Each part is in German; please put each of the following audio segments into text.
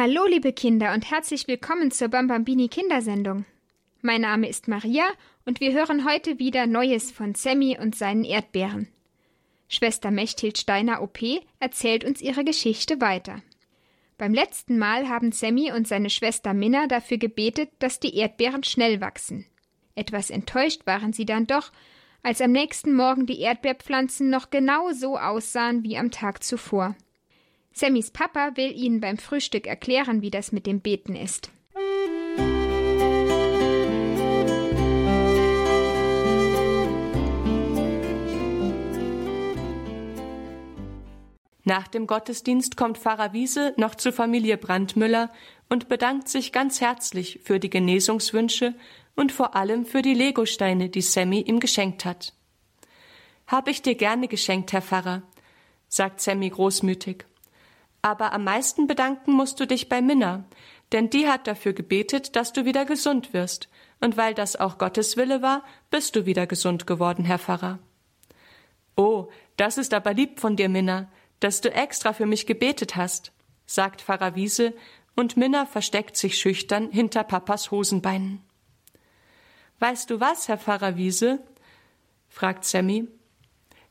Hallo, liebe Kinder, und herzlich willkommen zur Bambambini Kindersendung. Mein Name ist Maria und wir hören heute wieder Neues von Sammy und seinen Erdbeeren. Schwester Mechthild Steiner OP erzählt uns ihre Geschichte weiter. Beim letzten Mal haben Sammy und seine Schwester Minna dafür gebetet, dass die Erdbeeren schnell wachsen. Etwas enttäuscht waren sie dann doch, als am nächsten Morgen die Erdbeerpflanzen noch genau so aussahen wie am Tag zuvor. Sammys Papa will ihnen beim Frühstück erklären, wie das mit dem Beten ist. Nach dem Gottesdienst kommt Pfarrer Wiese noch zur Familie Brandmüller und bedankt sich ganz herzlich für die Genesungswünsche und vor allem für die Legosteine, die Sammy ihm geschenkt hat. Hab ich dir gerne geschenkt, Herr Pfarrer, sagt Sammy großmütig. Aber am meisten bedanken musst du dich bei Minna, denn die hat dafür gebetet, dass du wieder gesund wirst, und weil das auch Gottes Wille war, bist du wieder gesund geworden, Herr Pfarrer. Oh, das ist aber lieb von dir, Minna, dass du extra für mich gebetet hast, sagt Pfarrer Wiese, und Minna versteckt sich schüchtern hinter Papas Hosenbeinen. Weißt du was, Herr Pfarrer Wiese? fragt Sammy.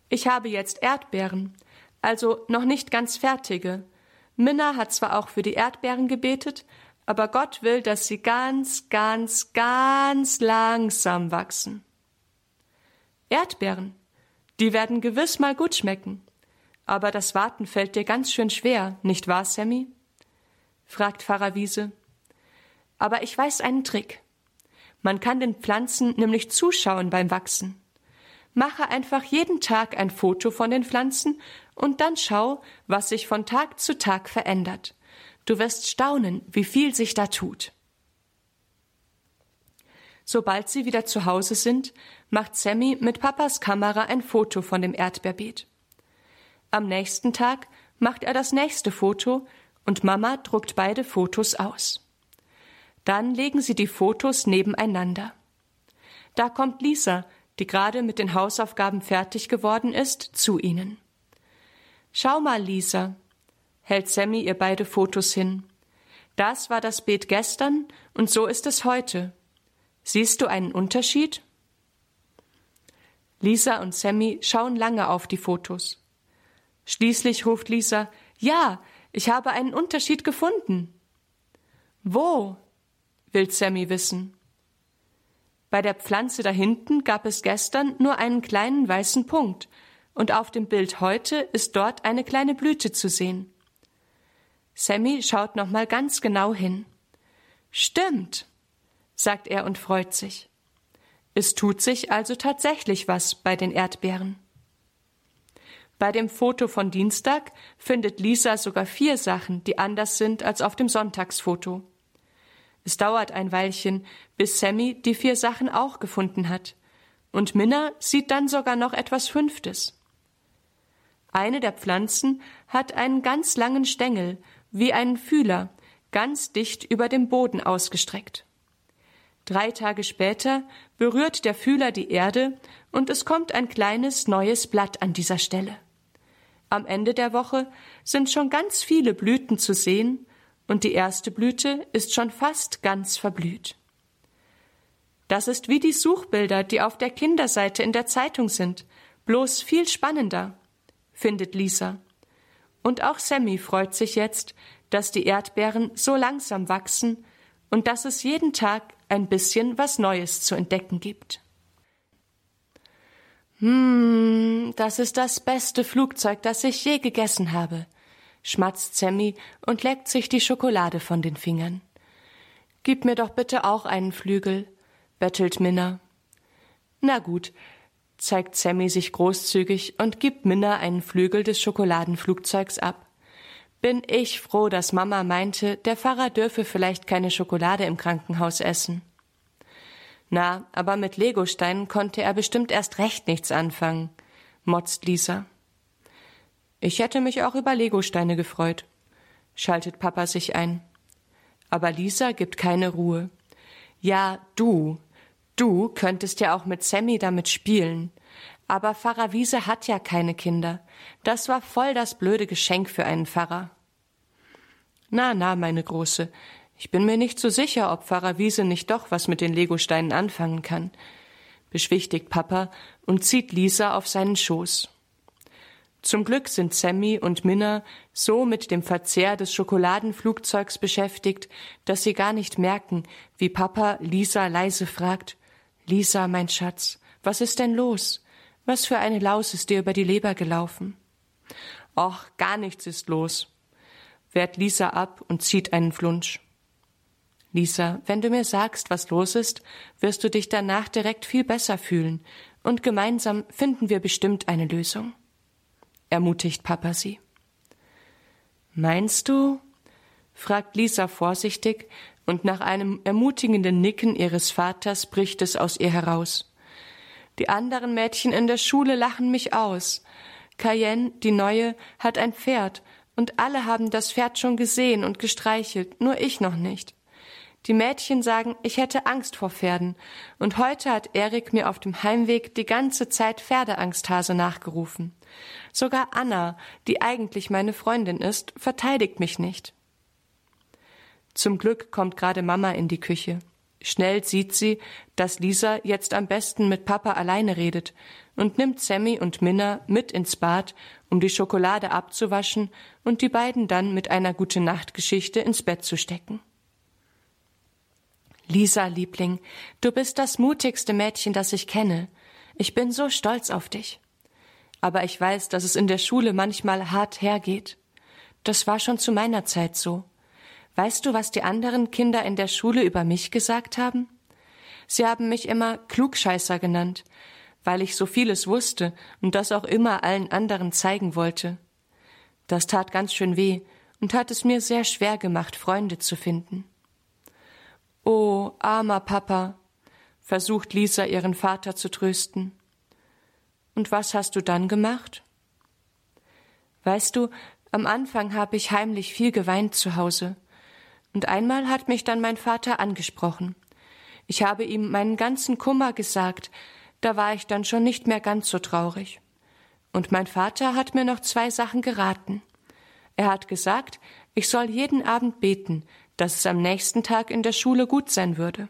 Ich habe jetzt Erdbeeren, also noch nicht ganz fertige, Minna hat zwar auch für die Erdbeeren gebetet, aber Gott will, dass sie ganz, ganz, ganz langsam wachsen. Erdbeeren, die werden gewiss mal gut schmecken. Aber das Warten fällt dir ganz schön schwer, nicht wahr, Sammy? fragt Pfarrer Wiese. Aber ich weiß einen Trick. Man kann den Pflanzen nämlich zuschauen beim Wachsen. Mache einfach jeden Tag ein Foto von den Pflanzen und dann schau, was sich von Tag zu Tag verändert. Du wirst staunen, wie viel sich da tut. Sobald sie wieder zu Hause sind, macht Sammy mit Papas Kamera ein Foto von dem Erdbeerbeet. Am nächsten Tag macht er das nächste Foto und Mama druckt beide Fotos aus. Dann legen sie die Fotos nebeneinander. Da kommt Lisa, die gerade mit den Hausaufgaben fertig geworden ist, zu ihnen. Schau mal, Lisa, hält Sammy ihr beide Fotos hin. Das war das Beet gestern und so ist es heute. Siehst du einen Unterschied? Lisa und Sammy schauen lange auf die Fotos. Schließlich ruft Lisa, ja, ich habe einen Unterschied gefunden. Wo? will Sammy wissen. Bei der Pflanze da hinten gab es gestern nur einen kleinen weißen Punkt, und auf dem Bild heute ist dort eine kleine Blüte zu sehen. Sammy schaut noch mal ganz genau hin. Stimmt, sagt er und freut sich. Es tut sich also tatsächlich was bei den Erdbeeren. Bei dem Foto von Dienstag findet Lisa sogar vier Sachen, die anders sind als auf dem Sonntagsfoto. Es dauert ein Weilchen, bis Sammy die vier Sachen auch gefunden hat. Und Minna sieht dann sogar noch etwas Fünftes. Eine der Pflanzen hat einen ganz langen Stängel, wie einen Fühler, ganz dicht über dem Boden ausgestreckt. Drei Tage später berührt der Fühler die Erde und es kommt ein kleines neues Blatt an dieser Stelle. Am Ende der Woche sind schon ganz viele Blüten zu sehen und die erste Blüte ist schon fast ganz verblüht. Das ist wie die Suchbilder, die auf der Kinderseite in der Zeitung sind, bloß viel spannender findet Lisa. Und auch Sammy freut sich jetzt, dass die Erdbeeren so langsam wachsen und dass es jeden Tag ein bisschen was Neues zu entdecken gibt. Hm, das ist das beste Flugzeug, das ich je gegessen habe, schmatzt Sammy und leckt sich die Schokolade von den Fingern. Gib mir doch bitte auch einen Flügel, bettelt Minna. Na gut, zeigt Sammy sich großzügig und gibt Minna einen Flügel des Schokoladenflugzeugs ab. Bin ich froh, dass Mama meinte, der Pfarrer dürfe vielleicht keine Schokolade im Krankenhaus essen. Na, aber mit Legosteinen konnte er bestimmt erst recht nichts anfangen, motzt Lisa. Ich hätte mich auch über Legosteine gefreut, schaltet Papa sich ein. Aber Lisa gibt keine Ruhe. Ja, du, Du könntest ja auch mit Sammy damit spielen. Aber Pfarrer Wiese hat ja keine Kinder. Das war voll das blöde Geschenk für einen Pfarrer. Na, na, meine Große, ich bin mir nicht so sicher, ob Pfarrer Wiese nicht doch was mit den Legosteinen anfangen kann, beschwichtigt Papa und zieht Lisa auf seinen Schoß. Zum Glück sind Sammy und Minna so mit dem Verzehr des Schokoladenflugzeugs beschäftigt, dass sie gar nicht merken, wie Papa Lisa leise fragt Lisa, mein Schatz, was ist denn los? Was für eine Laus ist dir über die Leber gelaufen? Och, gar nichts ist los, wehrt Lisa ab und zieht einen Flunsch. Lisa, wenn du mir sagst, was los ist, wirst du dich danach direkt viel besser fühlen, und gemeinsam finden wir bestimmt eine Lösung ermutigt Papa sie. Meinst du? fragt Lisa vorsichtig, und nach einem ermutigenden Nicken ihres Vaters bricht es aus ihr heraus. Die anderen Mädchen in der Schule lachen mich aus. Cayenne, die neue, hat ein Pferd, und alle haben das Pferd schon gesehen und gestreichelt, nur ich noch nicht. Die Mädchen sagen, ich hätte Angst vor Pferden, und heute hat Erik mir auf dem Heimweg die ganze Zeit Pferdeangsthase nachgerufen. Sogar Anna, die eigentlich meine Freundin ist, verteidigt mich nicht. Zum Glück kommt gerade Mama in die Küche. Schnell sieht sie, dass Lisa jetzt am besten mit Papa alleine redet und nimmt Sammy und Minna mit ins Bad, um die Schokolade abzuwaschen und die beiden dann mit einer gute Nachtgeschichte ins Bett zu stecken. Lisa, Liebling, du bist das mutigste Mädchen, das ich kenne. Ich bin so stolz auf dich. Aber ich weiß, dass es in der Schule manchmal hart hergeht. Das war schon zu meiner Zeit so. Weißt du, was die anderen Kinder in der Schule über mich gesagt haben? Sie haben mich immer Klugscheißer genannt, weil ich so vieles wusste und das auch immer allen anderen zeigen wollte. Das tat ganz schön weh und hat es mir sehr schwer gemacht, Freunde zu finden. Oh, armer Papa, versucht Lisa ihren Vater zu trösten. Und was hast du dann gemacht? Weißt du, am Anfang habe ich heimlich viel geweint zu Hause. Und einmal hat mich dann mein Vater angesprochen. Ich habe ihm meinen ganzen Kummer gesagt, da war ich dann schon nicht mehr ganz so traurig. Und mein Vater hat mir noch zwei Sachen geraten. Er hat gesagt, ich soll jeden Abend beten, dass es am nächsten Tag in der Schule gut sein würde.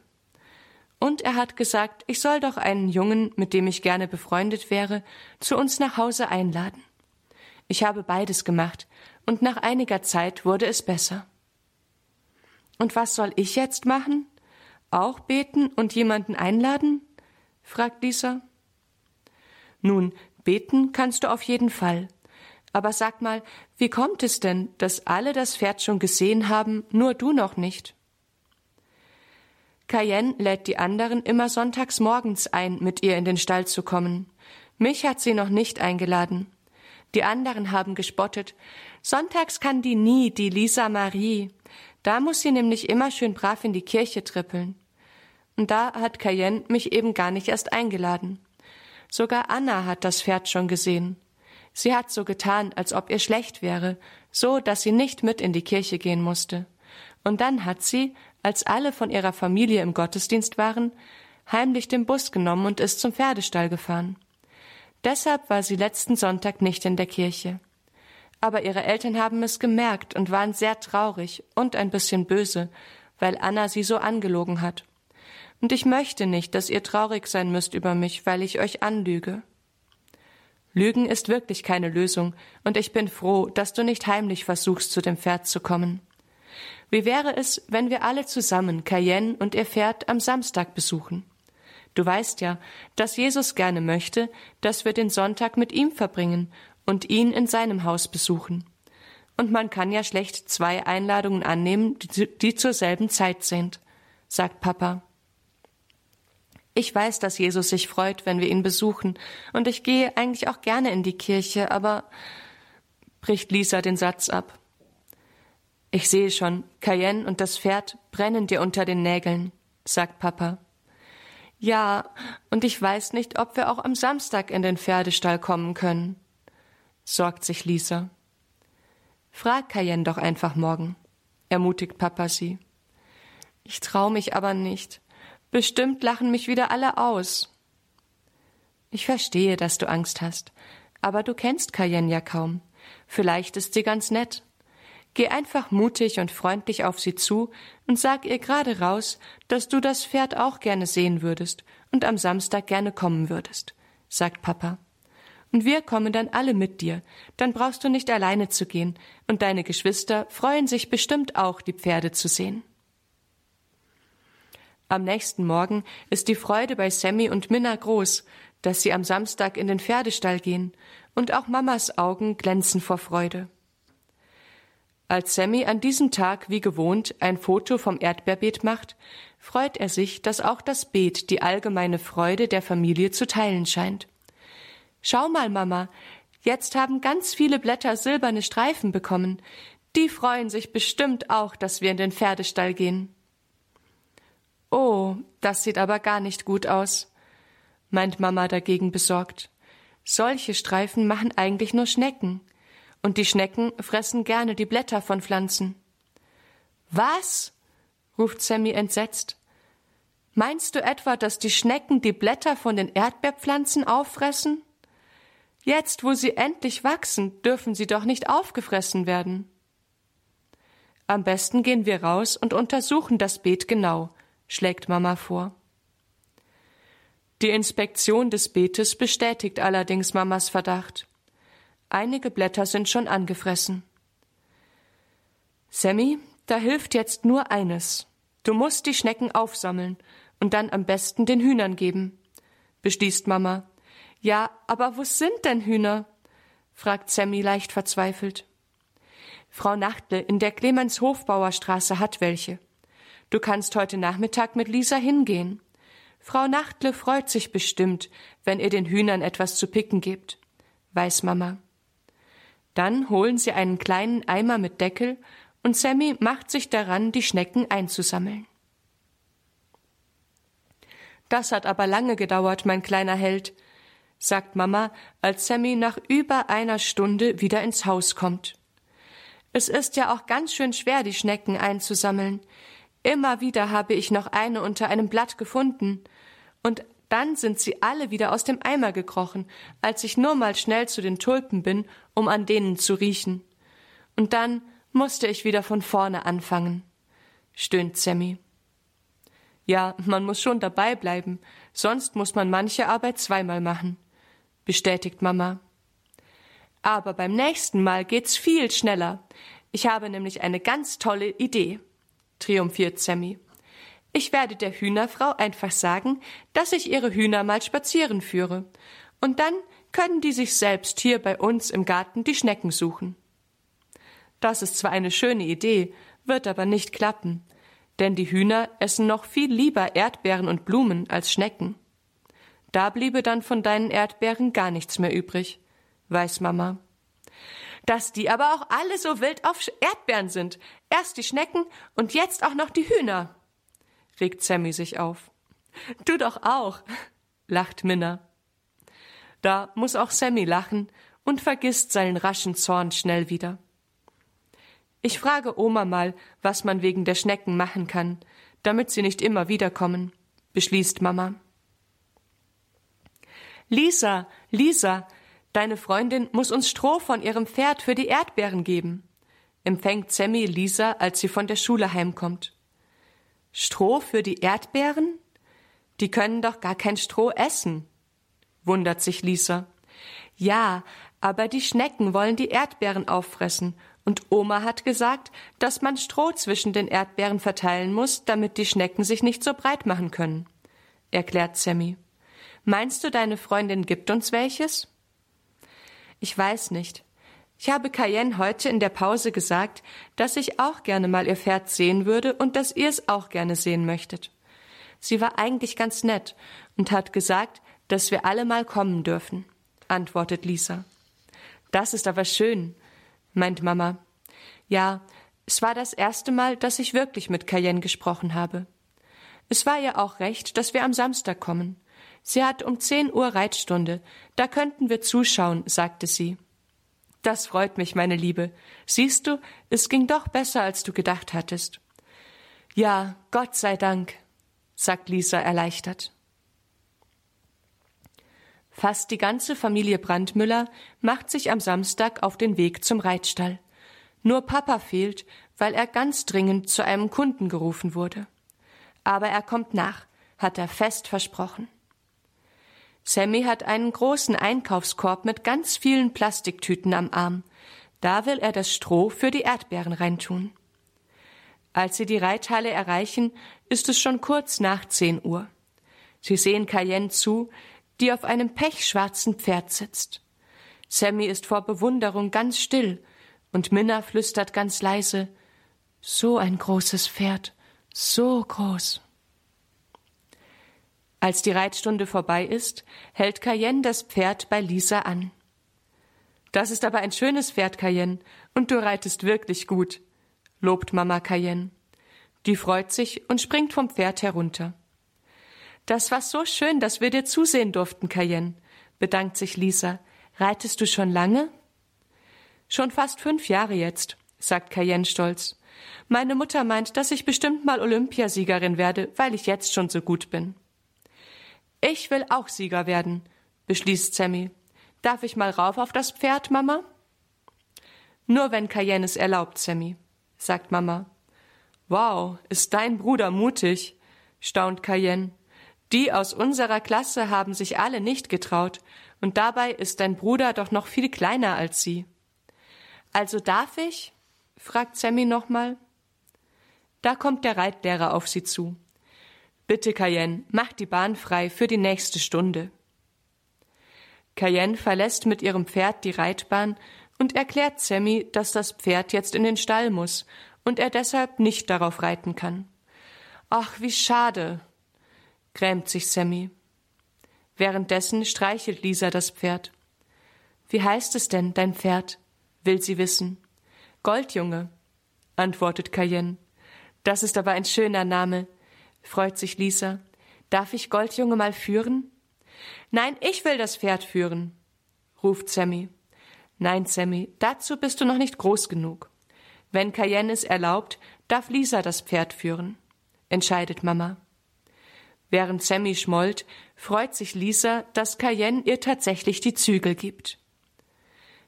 Und er hat gesagt, ich soll doch einen Jungen, mit dem ich gerne befreundet wäre, zu uns nach Hause einladen. Ich habe beides gemacht, und nach einiger Zeit wurde es besser. Und was soll ich jetzt machen? Auch beten und jemanden einladen? fragt Lisa. Nun, beten kannst du auf jeden Fall. Aber sag mal, wie kommt es denn, dass alle das Pferd schon gesehen haben, nur du noch nicht? Cayenne lädt die anderen immer sonntags morgens ein, mit ihr in den Stall zu kommen. Mich hat sie noch nicht eingeladen. Die anderen haben gespottet. Sonntags kann die nie, die Lisa Marie. Da muss sie nämlich immer schön brav in die Kirche trippeln. Und da hat Cayenne mich eben gar nicht erst eingeladen. Sogar Anna hat das Pferd schon gesehen. Sie hat so getan, als ob ihr schlecht wäre, so dass sie nicht mit in die Kirche gehen musste. Und dann hat sie, als alle von ihrer Familie im Gottesdienst waren, heimlich den Bus genommen und ist zum Pferdestall gefahren. Deshalb war sie letzten Sonntag nicht in der Kirche. Aber ihre Eltern haben es gemerkt und waren sehr traurig und ein bisschen böse, weil Anna sie so angelogen hat. Und ich möchte nicht, dass ihr traurig sein müsst über mich, weil ich euch anlüge. Lügen ist wirklich keine Lösung, und ich bin froh, dass du nicht heimlich versuchst, zu dem Pferd zu kommen. Wie wäre es, wenn wir alle zusammen Cayenne und ihr Pferd am Samstag besuchen? Du weißt ja, dass Jesus gerne möchte, dass wir den Sonntag mit ihm verbringen und ihn in seinem Haus besuchen. Und man kann ja schlecht zwei Einladungen annehmen, die, zur selben Zeit sind, sagt Papa. Ich weiß, dass Jesus sich freut, wenn wir ihn besuchen, und ich gehe eigentlich auch gerne in die Kirche, aber bricht Lisa den Satz ab. Ich sehe schon, Cayenne und das Pferd brennen dir unter den Nägeln, sagt Papa. Ja, und ich weiß nicht, ob wir auch am Samstag in den Pferdestall kommen können, sorgt sich Lisa. Frag Cayenne doch einfach morgen, ermutigt Papa sie. Ich trau mich aber nicht. Bestimmt lachen mich wieder alle aus. Ich verstehe, dass du Angst hast, aber du kennst Cayenne ja kaum. Vielleicht ist sie ganz nett. Geh einfach mutig und freundlich auf sie zu und sag ihr gerade raus, dass du das Pferd auch gerne sehen würdest und am Samstag gerne kommen würdest, sagt Papa. Und wir kommen dann alle mit dir, dann brauchst du nicht alleine zu gehen, und deine Geschwister freuen sich bestimmt auch, die Pferde zu sehen. Am nächsten Morgen ist die Freude bei Sammy und Minna groß, dass sie am Samstag in den Pferdestall gehen, und auch Mamas Augen glänzen vor Freude. Als Sammy an diesem Tag wie gewohnt ein Foto vom Erdbeerbeet macht, freut er sich, dass auch das Beet die allgemeine Freude der Familie zu teilen scheint. Schau mal, Mama, jetzt haben ganz viele Blätter silberne Streifen bekommen. Die freuen sich bestimmt auch, dass wir in den Pferdestall gehen. Oh, das sieht aber gar nicht gut aus, meint Mama dagegen besorgt. Solche Streifen machen eigentlich nur Schnecken und die Schnecken fressen gerne die Blätter von Pflanzen. Was? ruft Sammy entsetzt. Meinst du etwa, dass die Schnecken die Blätter von den Erdbeerpflanzen auffressen? Jetzt, wo sie endlich wachsen, dürfen sie doch nicht aufgefressen werden. Am besten gehen wir raus und untersuchen das Beet genau, schlägt Mama vor. Die Inspektion des Beetes bestätigt allerdings Mamas Verdacht. Einige Blätter sind schon angefressen. Sammy, da hilft jetzt nur eines. Du musst die Schnecken aufsammeln und dann am besten den Hühnern geben, beschließt Mama. Ja, aber wo sind denn Hühner? fragt Sammy leicht verzweifelt. Frau Nachtle in der Clemens Hofbauerstraße hat welche. Du kannst heute Nachmittag mit Lisa hingehen. Frau Nachtle freut sich bestimmt, wenn ihr den Hühnern etwas zu picken gebt, weiß Mama. Dann holen sie einen kleinen Eimer mit Deckel und Sammy macht sich daran, die Schnecken einzusammeln. Das hat aber lange gedauert, mein kleiner Held, sagt Mama, als Sammy nach über einer Stunde wieder ins Haus kommt. Es ist ja auch ganz schön schwer, die Schnecken einzusammeln. Immer wieder habe ich noch eine unter einem Blatt gefunden. Und dann sind sie alle wieder aus dem Eimer gekrochen, als ich nur mal schnell zu den Tulpen bin, um an denen zu riechen. Und dann musste ich wieder von vorne anfangen, stöhnt Sammy. Ja, man muss schon dabei bleiben, sonst muss man manche Arbeit zweimal machen, bestätigt Mama. Aber beim nächsten Mal geht's viel schneller. Ich habe nämlich eine ganz tolle Idee, triumphiert Sammy. Ich werde der Hühnerfrau einfach sagen, dass ich ihre Hühner mal spazieren führe. Und dann können die sich selbst hier bei uns im Garten die Schnecken suchen. Das ist zwar eine schöne Idee, wird aber nicht klappen, denn die Hühner essen noch viel lieber Erdbeeren und Blumen als Schnecken. Da bliebe dann von deinen Erdbeeren gar nichts mehr übrig, weiß Mama. Dass die aber auch alle so wild auf Erdbeeren sind. Erst die Schnecken und jetzt auch noch die Hühner regt Sammy sich auf. Du doch auch, lacht Minna. Da muss auch Sammy lachen und vergisst seinen raschen Zorn schnell wieder. Ich frage Oma mal, was man wegen der Schnecken machen kann, damit sie nicht immer wiederkommen, beschließt Mama. Lisa, Lisa, deine Freundin muss uns Stroh von ihrem Pferd für die Erdbeeren geben, empfängt Sammy Lisa, als sie von der Schule heimkommt. Stroh für die Erdbeeren? Die können doch gar kein Stroh essen, wundert sich Lisa. Ja, aber die Schnecken wollen die Erdbeeren auffressen, und Oma hat gesagt, dass man Stroh zwischen den Erdbeeren verteilen muss, damit die Schnecken sich nicht so breit machen können, erklärt Sammy. Meinst du, deine Freundin gibt uns welches? Ich weiß nicht. Ich habe Cayenne heute in der Pause gesagt, dass ich auch gerne mal ihr Pferd sehen würde und dass ihr es auch gerne sehen möchtet. Sie war eigentlich ganz nett und hat gesagt, dass wir alle mal kommen dürfen, antwortet Lisa. Das ist aber schön, meint Mama. Ja, es war das erste Mal, dass ich wirklich mit Cayenne gesprochen habe. Es war ihr auch recht, dass wir am Samstag kommen. Sie hat um zehn Uhr Reitstunde, da könnten wir zuschauen, sagte sie. Das freut mich, meine Liebe. Siehst du, es ging doch besser, als du gedacht hattest. Ja, Gott sei Dank, sagt Lisa erleichtert. Fast die ganze Familie Brandmüller macht sich am Samstag auf den Weg zum Reitstall. Nur Papa fehlt, weil er ganz dringend zu einem Kunden gerufen wurde. Aber er kommt nach, hat er fest versprochen. Sammy hat einen großen Einkaufskorb mit ganz vielen Plastiktüten am Arm. Da will er das Stroh für die Erdbeeren reintun. Als sie die Reithalle erreichen, ist es schon kurz nach zehn Uhr. Sie sehen Cayenne zu, die auf einem pechschwarzen Pferd sitzt. Sammy ist vor Bewunderung ganz still und Minna flüstert ganz leise So ein großes Pferd, so groß. Als die Reitstunde vorbei ist, hält Cayenne das Pferd bei Lisa an. Das ist aber ein schönes Pferd, Cayenne, und du reitest wirklich gut, lobt Mama Cayenne. Die freut sich und springt vom Pferd herunter. Das war so schön, dass wir dir zusehen durften, Cayenne, bedankt sich Lisa. Reitest du schon lange? Schon fast fünf Jahre jetzt, sagt Cayenne stolz. Meine Mutter meint, dass ich bestimmt mal Olympiasiegerin werde, weil ich jetzt schon so gut bin. Ich will auch Sieger werden, beschließt Sammy. Darf ich mal rauf auf das Pferd, Mama? Nur wenn Cayenne es erlaubt, Sammy, sagt Mama. Wow, ist dein Bruder mutig, staunt Cayenne. Die aus unserer Klasse haben sich alle nicht getraut, und dabei ist dein Bruder doch noch viel kleiner als sie. Also darf ich? fragt Sammy nochmal. Da kommt der Reitlehrer auf sie zu. Bitte, Cayenne, mach die Bahn frei für die nächste Stunde. Cayenne verlässt mit ihrem Pferd die Reitbahn und erklärt Sammy, dass das Pferd jetzt in den Stall muss und er deshalb nicht darauf reiten kann. Ach, wie schade, grämt sich Sammy. Währenddessen streichelt Lisa das Pferd. Wie heißt es denn, dein Pferd? will sie wissen. Goldjunge, antwortet Cayenne. Das ist aber ein schöner Name freut sich Lisa. Darf ich Goldjunge mal führen? Nein, ich will das Pferd führen, ruft Sammy. Nein, Sammy, dazu bist du noch nicht groß genug. Wenn Cayenne es erlaubt, darf Lisa das Pferd führen, entscheidet Mama. Während Sammy schmollt, freut sich Lisa, dass Cayenne ihr tatsächlich die Zügel gibt.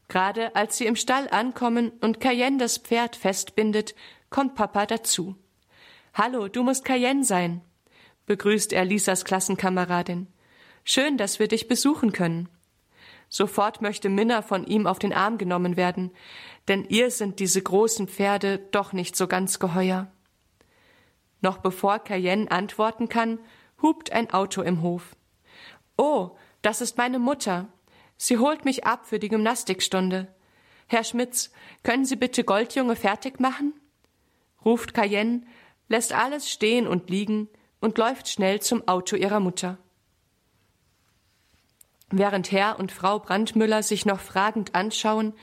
Gerade als sie im Stall ankommen und Cayenne das Pferd festbindet, kommt Papa dazu. Hallo, du musst Cayenne sein, begrüßt er Lisas Klassenkameradin. Schön, dass wir dich besuchen können. Sofort möchte Minna von ihm auf den Arm genommen werden, denn ihr sind diese großen Pferde doch nicht so ganz geheuer. Noch bevor Cayenne antworten kann, hupt ein Auto im Hof. Oh, das ist meine Mutter. Sie holt mich ab für die Gymnastikstunde. Herr Schmitz, können Sie bitte Goldjunge fertig machen? ruft Cayenne, lässt alles stehen und liegen und läuft schnell zum Auto ihrer Mutter. Während Herr und Frau Brandmüller sich noch fragend anschauen,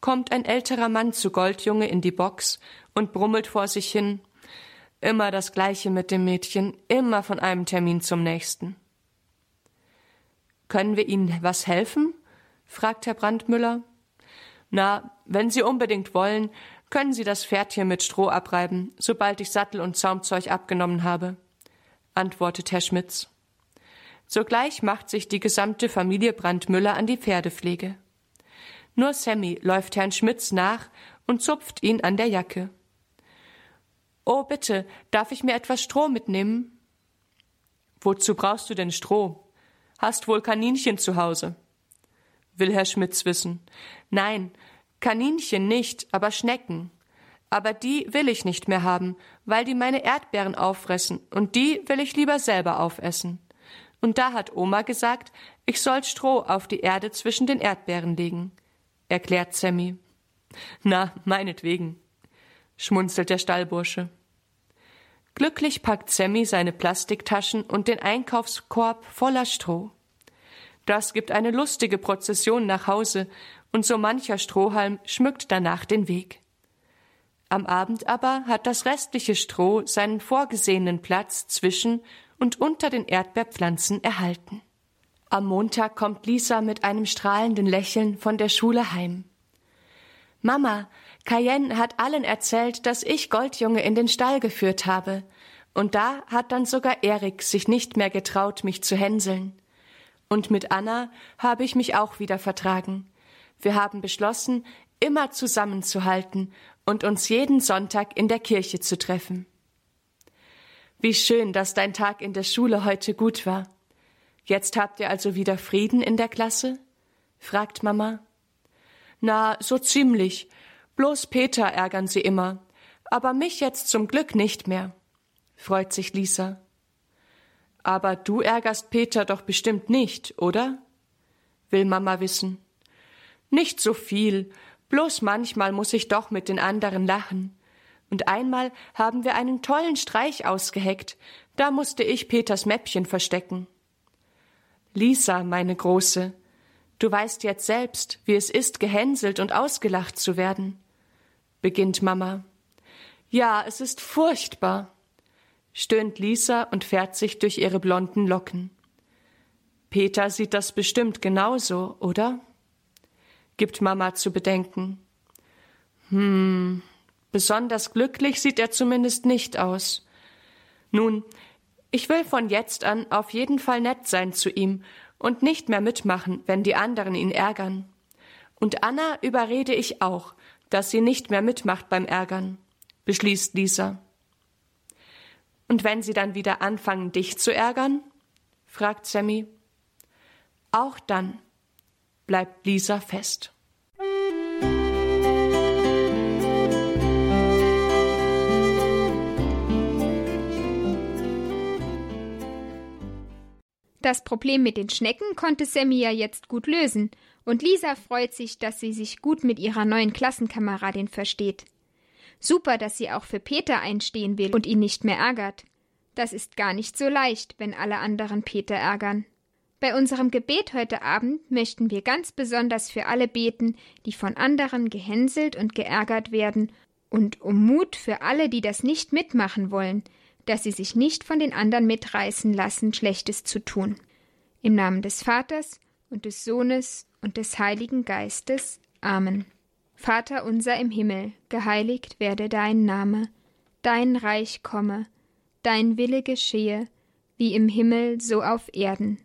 kommt ein älterer Mann zu Goldjunge in die Box und brummelt vor sich hin Immer das gleiche mit dem Mädchen, immer von einem Termin zum nächsten. Können wir Ihnen was helfen? fragt Herr Brandmüller. Na, wenn Sie unbedingt wollen, können Sie das Pferdchen mit Stroh abreiben, sobald ich Sattel und Zaumzeug abgenommen habe, antwortet Herr Schmitz. Sogleich macht sich die gesamte Familie Brandmüller an die Pferdepflege. Nur Sammy läuft Herrn Schmitz nach und zupft ihn an der Jacke. Oh, bitte, darf ich mir etwas Stroh mitnehmen? Wozu brauchst du denn Stroh? Hast wohl Kaninchen zu Hause? Will Herr Schmitz wissen. Nein, Kaninchen nicht, aber Schnecken. Aber die will ich nicht mehr haben, weil die meine Erdbeeren auffressen, und die will ich lieber selber aufessen. Und da hat Oma gesagt, ich soll Stroh auf die Erde zwischen den Erdbeeren legen, erklärt Sammy. Na, meinetwegen, schmunzelt der Stallbursche. Glücklich packt Sammy seine Plastiktaschen und den Einkaufskorb voller Stroh. Das gibt eine lustige Prozession nach Hause, und so mancher Strohhalm schmückt danach den Weg. Am Abend aber hat das restliche Stroh seinen vorgesehenen Platz zwischen und unter den Erdbeerpflanzen erhalten. Am Montag kommt Lisa mit einem strahlenden Lächeln von der Schule heim. Mama, Cayenne hat allen erzählt, dass ich Goldjunge in den Stall geführt habe. Und da hat dann sogar Erik sich nicht mehr getraut, mich zu hänseln. Und mit Anna habe ich mich auch wieder vertragen. Wir haben beschlossen, immer zusammenzuhalten und uns jeden Sonntag in der Kirche zu treffen. Wie schön, dass dein Tag in der Schule heute gut war. Jetzt habt ihr also wieder Frieden in der Klasse? fragt Mama. Na, so ziemlich. Bloß Peter ärgern sie immer, aber mich jetzt zum Glück nicht mehr, freut sich Lisa. Aber du ärgerst Peter doch bestimmt nicht, oder? will Mama wissen. Nicht so viel, bloß manchmal muss ich doch mit den anderen lachen. Und einmal haben wir einen tollen Streich ausgeheckt, da musste ich Peters Mäppchen verstecken. Lisa, meine Große, du weißt jetzt selbst, wie es ist, gehänselt und ausgelacht zu werden, beginnt Mama. Ja, es ist furchtbar, stöhnt Lisa und fährt sich durch ihre blonden Locken. Peter sieht das bestimmt genauso, oder? Gibt Mama zu bedenken. Hm, besonders glücklich sieht er zumindest nicht aus. Nun, ich will von jetzt an auf jeden Fall nett sein zu ihm und nicht mehr mitmachen, wenn die anderen ihn ärgern. Und Anna überrede ich auch, dass sie nicht mehr mitmacht beim Ärgern, beschließt Lisa. Und wenn sie dann wieder anfangen, dich zu ärgern? fragt Sammy. Auch dann bleibt Lisa fest. Das Problem mit den Schnecken konnte Sammy ja jetzt gut lösen, und Lisa freut sich, dass sie sich gut mit ihrer neuen Klassenkameradin versteht. Super, dass sie auch für Peter einstehen will und ihn nicht mehr ärgert. Das ist gar nicht so leicht, wenn alle anderen Peter ärgern. Bei unserem Gebet heute Abend möchten wir ganz besonders für alle beten, die von anderen gehänselt und geärgert werden, und um Mut für alle, die das nicht mitmachen wollen, dass sie sich nicht von den anderen mitreißen lassen, Schlechtes zu tun. Im Namen des Vaters und des Sohnes und des Heiligen Geistes. Amen. Vater unser im Himmel, geheiligt werde dein Name, dein Reich komme, dein Wille geschehe, wie im Himmel so auf Erden.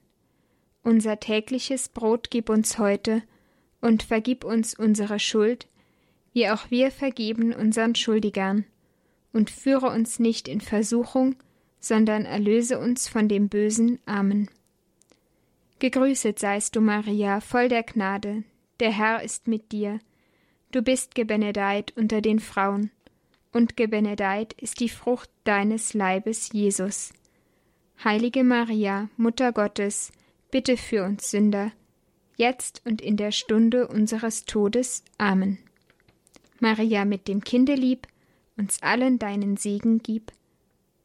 Unser tägliches Brot gib uns heute und vergib uns unsere Schuld, wie auch wir vergeben unseren Schuldigern. Und führe uns nicht in Versuchung, sondern erlöse uns von dem Bösen. Amen. Gegrüßet seist du, Maria, voll der Gnade, der Herr ist mit dir. Du bist gebenedeit unter den Frauen, und gebenedeit ist die Frucht deines Leibes, Jesus. Heilige Maria, Mutter Gottes, bitte für uns Sünder, jetzt und in der Stunde unseres Todes. Amen. Maria mit dem Kinde lieb, uns allen deinen Segen gib.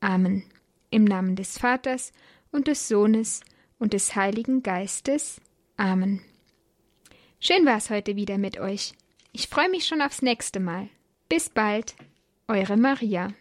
Amen. Im Namen des Vaters und des Sohnes und des Heiligen Geistes. Amen. Schön war's heute wieder mit euch. Ich freue mich schon aufs nächste Mal. Bis bald, eure Maria.